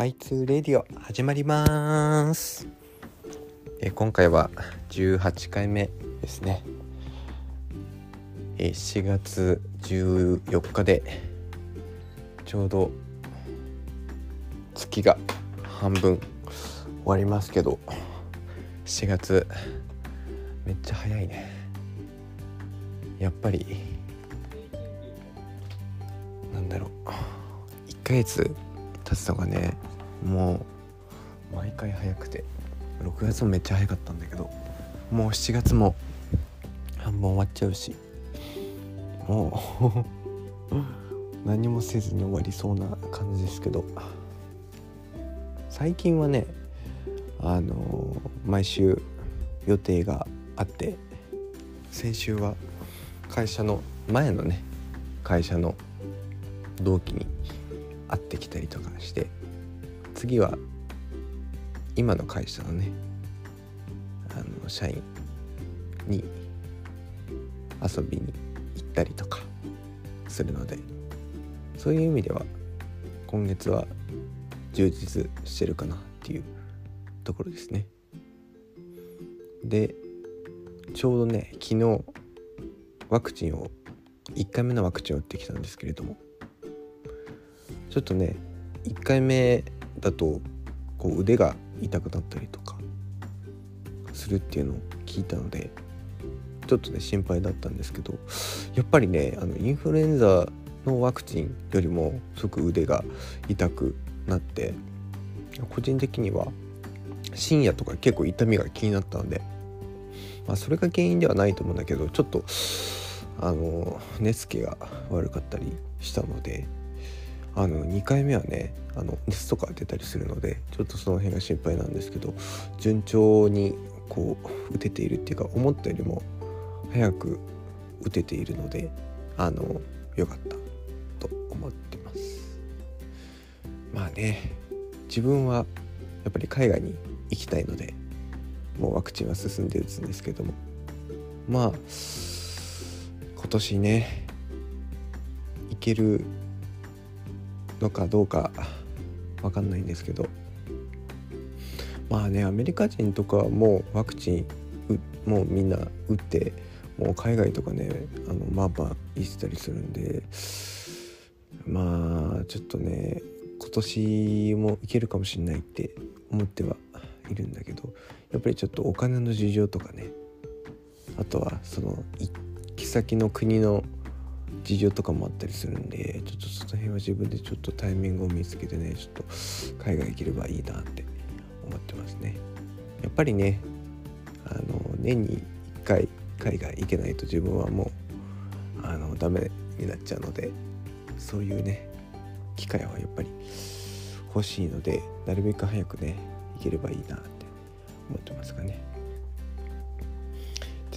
Y2 レディオ始まります。え今回は18回目ですね。え4月14日でちょうど月が半分終わりますけど4月めっちゃ早いね。やっぱりなんだろう。1ヶ月経つのがねもう毎回早くて6月もめっちゃ早かったんだけどもう7月も半分終わっちゃうしもう何もせずに終わりそうな感じですけど最近はねあの毎週予定があって先週は会社の前のね会社の同期に会ってきたりとかして次は今の会社のねあの社員に遊びに行ったりとかするのでそういう意味では今月は充実してるかなっていうところですね。でちょうどね昨日ワクチンを1回目のワクチンを打ってきたんですけれどもちょっとね1回目だとこう腕が痛くなったりとかするっていうのを聞いたのでちょっとね心配だったんですけどやっぱりねあのインフルエンザのワクチンよりもすごく腕が痛くなって個人的には深夜とか結構痛みが気になったので、まあ、それが原因ではないと思うんだけどちょっとあの寝つきが悪かったりしたのであの2回目はねあの熱とか出たりするのでちょっとその辺が心配なんですけど順調にこう打てているっていうか思ったよりも早く打てているのであの良かったと思ってます。まあね自分はやっぱり海外に行きたいのでもうワクチンは進んで打つんですけども。まあ今年ね行けるのかどうか分かんないんですけど。まあねアメリカ人とかはもうワクチンもうみんな打ってもう海外とかねあのまあまあ行ってたりするんで。まあちょっとね今年も行けるかもしれないって思ってはいるんだけど。やっぱりちょっとお金の事情とかね。あとはその行き先の国の事情とかもあったりするんでちょっとその辺は自分でちょっとタイミングを見つけてねちょっと海外行ければいいなって思ってますね。やっぱりねあの年に1回海外行けないと自分はもうあのダメになっちゃうのでそういうね機会はやっぱり欲しいのでなるべく早くね行ければいいなって思ってますかね。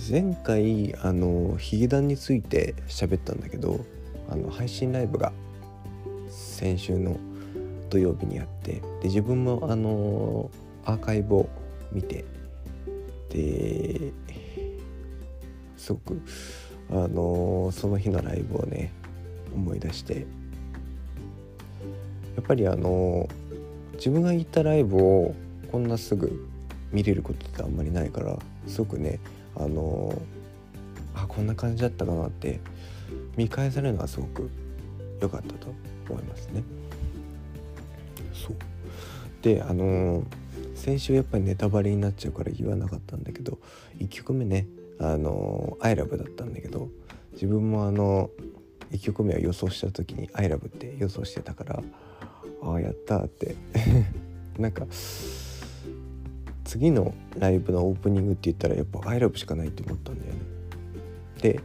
前回あのヒゲダンについて喋ったんだけどあの配信ライブが先週の土曜日にあってで自分もあのアーカイブを見てですごくあのその日のライブをね思い出してやっぱりあの自分が行ったライブをこんなすぐ見れることってあんまりないからすごくねあのあこんな感じだったかなって見返されるのはすごく良かったと思いますね。そうであの先週やっぱりネタバレになっちゃうから言わなかったんだけど1曲目ねあの「ILOVE」だったんだけど自分もあの1曲目は予想した時に「ILOVE」って予想してたからああやったって なんか次のライブのオープニングって言ったらやっぱ「ILOVE」しかないって思ったんだよね。で、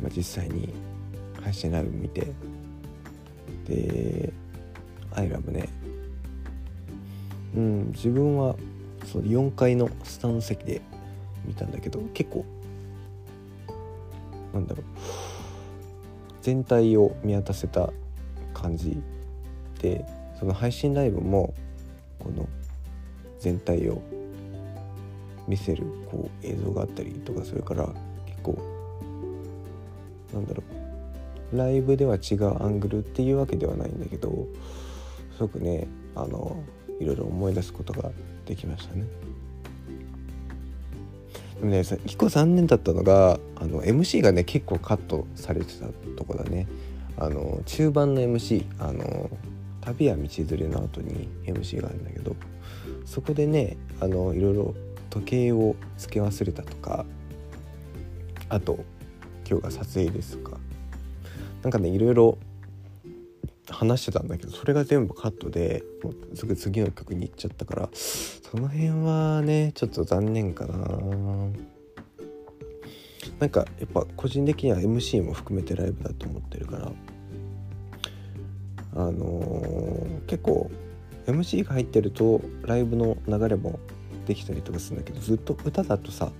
まあ、実際に配信ライブ見てで「ILOVE ね」うん自分はその4階のスタンド席で見たんだけど結構なんだろう全体を見渡せた感じでその配信ライブもこの全体を見せるこう映像があったりとかそれから結構なんだろうライブでは違うアングルっていうわけではないんだけどすごくねあのいろいろ思い出すことができましたね。でもね結構残念だったのがあの MC がね結構カットされてたとこだね。あの中盤の MC あの旅や道連れの後に MC があるんだけどそこでねあのいろいろ時計をつけ忘れたとかあと今日が撮影ですとかなんかねいろいろ話してたんだけどそれが全部カットでもうすぐ次の曲に行っちゃったからその辺はねちょっと残念かな。なんかやっぱ個人的には MC も含めてライブだと思ってるからあのー、結構 MC が入ってるとライブの流れもできたりとかするんだけどずっと歌だとさ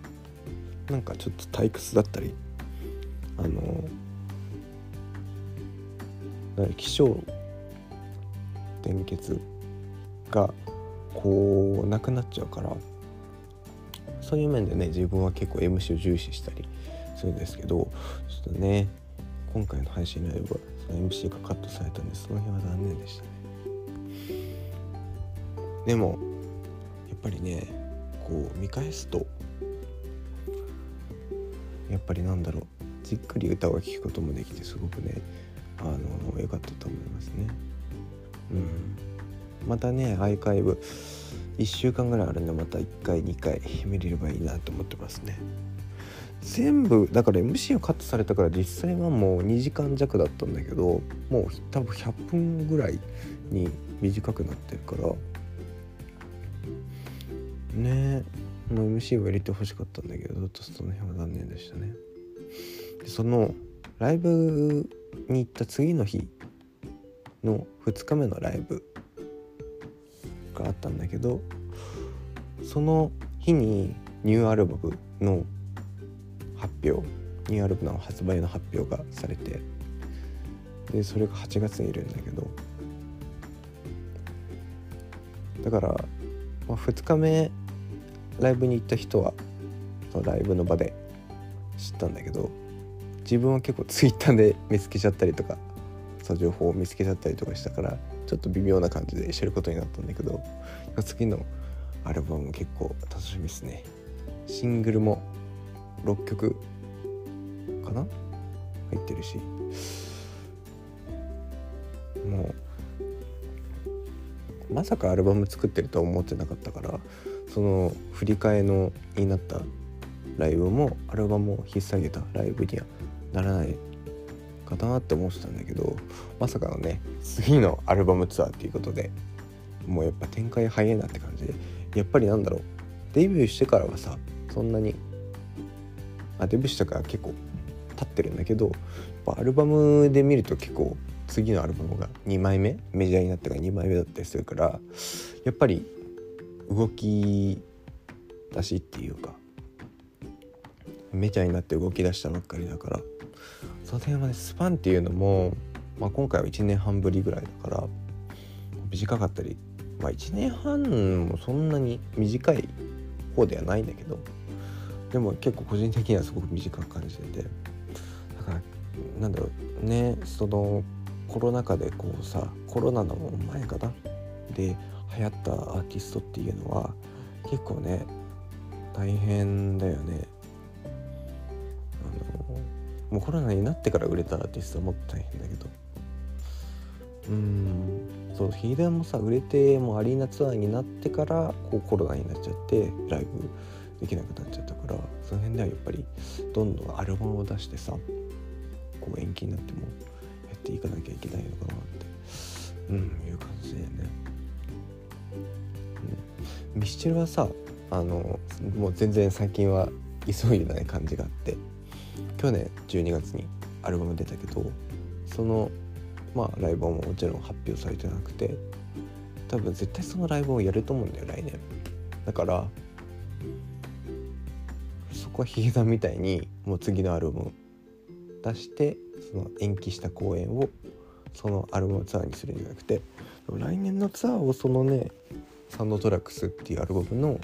なんかちょっと退屈だったりあの、気象転結がこうなくなっちゃうからそういう面でね自分は結構 MC を重視したりするんですけどちょっとね今回の配信ライブはその MC がカットされたんでその辺は残念でしたね。でもやっぱりねこう見返すとやっぱりなんだろうじっくり歌を聴くこともできてすごくねあの良かったと思いますね。うん。またねアーカイブ1週間ぐらいあるんでまた1回2回見れればいいなと思ってますね。全部だから MC をカットされたから実際はもう2時間弱だったんだけどもう多分100分ぐらいに短くなってるからねもう MC を入れてほしかったんだけどちょっとその辺は残念でしたね。でそのライブに行った次の日の2日目のライブがあったんだけどその日にニューアルバムの発表ニューアルバムの発売の発表がされてでそれが8月にいるんだけどだから、まあ、2日目ライブに行った人はそのライブの場で知ったんだけど自分は結構ツイッターで見つけちゃったりとかその情報を見つけちゃったりとかしたからちょっと微妙な感じで知ることになったんだけど次のアルバム結構楽しみですね。シングルも6曲かな？入ってるし。もうまさかアルバム作ってるとは思ってなかったからその振り替えのになったライブもアルバムを引っ提げたライブにはならないかなって思ってたんだけどまさかのね次のアルバムツアーっていうことでもうやっぱ展開早いなって感じでやっぱりなんだろうデビューしてからはさそんなにあデビューしたから結構経ってるんだけどアルバムで見ると結構次のアルバムが2枚目メジャーになったから2枚目だったりするからやっぱり動き出しっていうかメジャーになって動き出したばっかりだからその辺はねスパンっていうのも、まあ、今回は1年半ぶりぐらいだから短かったりまあ1年半もそんなに短い方ではないんだけどでも結構個人的にはすごく短く感じててだからなんだろうねそのコロナ禍でこうさコロナの前かな？で流行ったアーティストっていうのは結構ね大変だよね。あのもうコロナになってから売れたアーティストはもっと大変だけど。うんそうヒーデンもさ売れてもうアリーナツアーになってからこうコロナになっちゃってライブできなくなっちゃったからその辺ではやっぱりどんどんアルバムを出してさこう延期になってもやっていかなきゃいけないのかなって。うんミスチルはさあのもう全然最近は急いでない感じがあって去年12月にアルバム出たけどそのまあライブももちろん発表されてなくて多分絶対そのライブをやると思うんだよ来年。だからそこはヒゲダンみたいにもう次のアルバム出してその延期した公演をそのアルバムツアーにするんじゃなくて来年のツアーをそのねサンドトラックスっていうアルバムの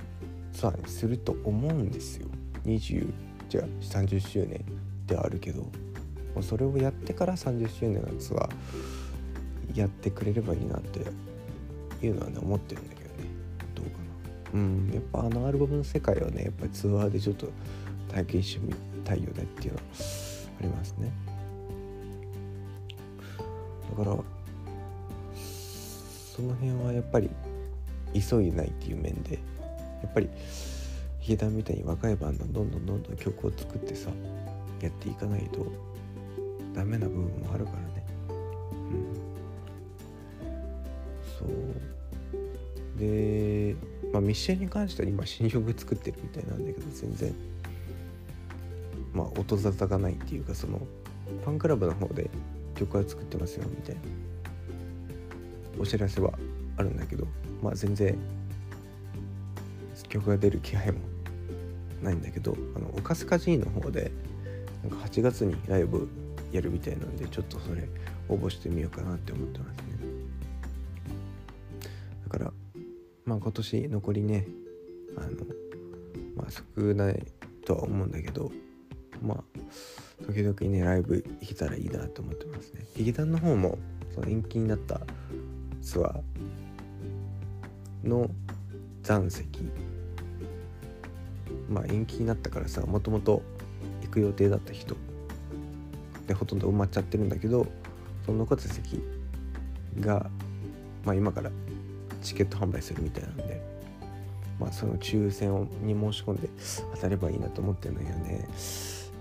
ツアーにすると思うんですよ。20じゃあ30周年ではあるけどもうそれをやってから30周年のツアーやってくれればいいなっていうのはね思ってるんだけどね。どうかな。うんやっぱあのアルバムの世界はねやっぱりツアーでちょっと体験してみたいよねっていうのはありますね。だからその辺はやっぱり急いでないっていう面でやっぱりヒゲダンみたいに若いバンドどんどんどんどん曲を作ってさやっていかないとダメな部分もあるからね。うん。そう。でまあミッシェルに関しては今新曲作ってるみたいなんだけど全然まあ音沙汰がないっていうかそのファンクラブの方で曲は作ってますよみたいなお知らせはあるんだけどまあ全然曲が出る気配もないんだけどあのオカスカジーの方でなんか8月にライブやるみたいなんでちょっとそれ応募してみようかなって思ってますね。だからまあ今年残りねあのまあ少ないとは思うんだけどまあ時々ねライブ行けたらいいなと思ってますね。劇団の方もその延期になったツアーの残席。まあ延期になったからさもともと行く予定だった人でほとんど埋まっちゃってるんだけどその残った席が、まあ、今からチケット販売するみたいなんで、まあ、その抽選をに申し込んで当たればいいなと思ってるんだけどね。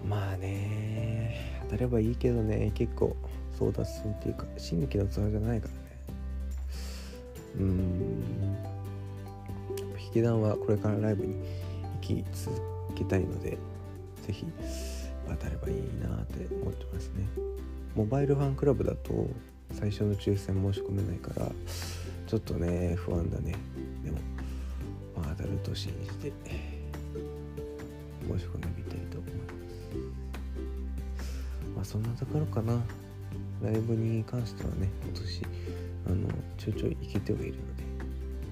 まあね当たればいいけどね結構争奪戦っていうか新規のツアーじゃないからうん。引き団はこれからライブに行き続けたいので是非当たればいいなって思ってますね。モバイルファンクラブだと最初の抽選申し込めないからちょっとね不安だね。でもまあ当たると信じて申し込んでみたいと思います。まあそんなところかな。ライブに関してはね今年あのちょいちょい行けてはいるので。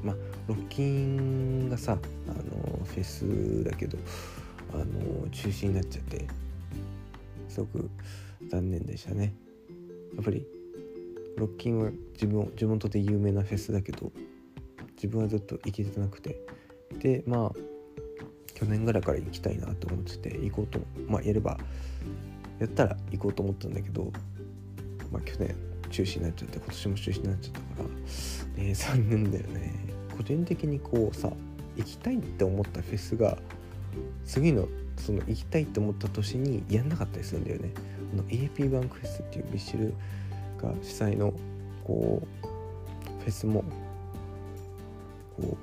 まあロッキンがさあのフェスだけどあの中止になっちゃってすごく残念でしたね。やっぱりロッキンは自分地元で有名なフェスだけど自分はずっと行けてなくて。でまあ去年ぐらいから行きたいなと思ってて行こうとまあやればやったら行こうと思ったんだけどまあ去年中止になっちゃって今年も中止になっちゃったからね 残念だよね。個人的にこうさ行きたいって思ったフェスが次のその行きたいって思った年にやんなかったりするんだよね。あの AP バンクフェスっていうミシルが主催のこうフェスもこ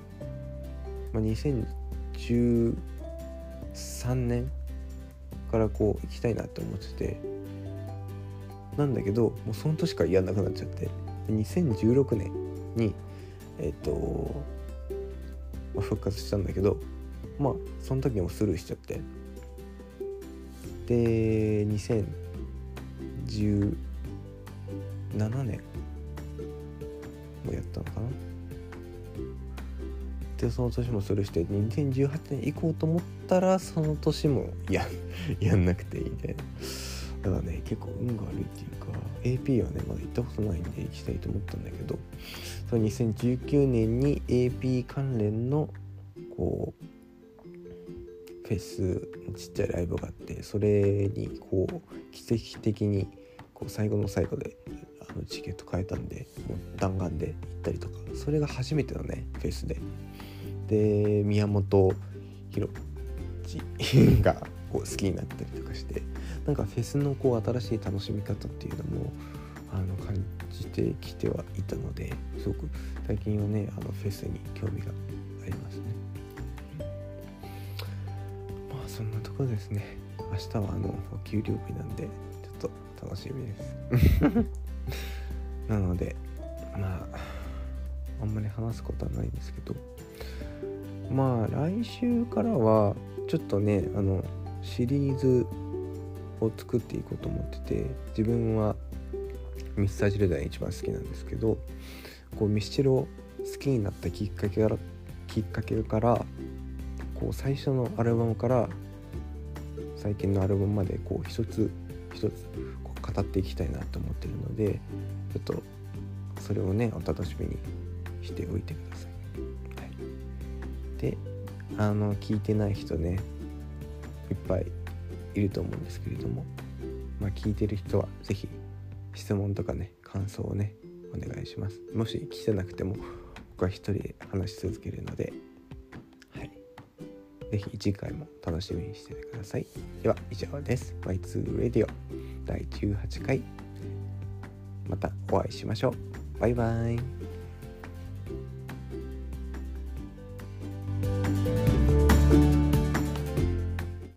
う、まあ、2013年からこう行きたいなって思ってて。なんだけどもうその年からやんなくなっちゃって。2016年にえっ、と、まあ、復活したんだけどまあその時もスルーしちゃって。で2017年もやったのかな。でその年もスルーして2018年行こうと思ったらその年もや やんなくていいみたいなただね結構運が悪いっていうか AP はねまだ行ったことないんで行きたいと思ったんだけどその2019年に AP 関連のこうフェスちっちゃいライブがあってそれにこう奇跡的にこう最後の最後であのチケット買えたんでもう弾丸で行ったりとかそれが初めてのねフェスで。で宮本浩次がこう好きになったりとかしてなんかフェスのこう新しい楽しみ方っていうのもあの感じてきてはいたのですごく最近はねあのフェスに興味がありますねまあ。そんなところですね明日はあのお給料日なんでちょっと楽しみです なのでまああんまり話すことはないんですけどまあ来週からはちょっとねあのシリーズを作っていこうと思ってて自分はミスタージルダン一番好きなんですけどこうミスチルを好きになったきっかけからきっかけからこう最初のアルバムから最近のアルバムまでこう一つ一つこう語っていきたいなと思ってるのでちょっとそれをねお楽しみにしておいてください。はい、であの聞いてない人ねいっぱいいると思うんですけれども、まあ、聞いてる人は是非質問とかね感想をねお願いします。もし聞てなくても僕は一人で話し続けるのではい。是非次回も楽しみにしててください。では以上です。Y2 Radio 第18回。またお会いしましょう。バイバイ。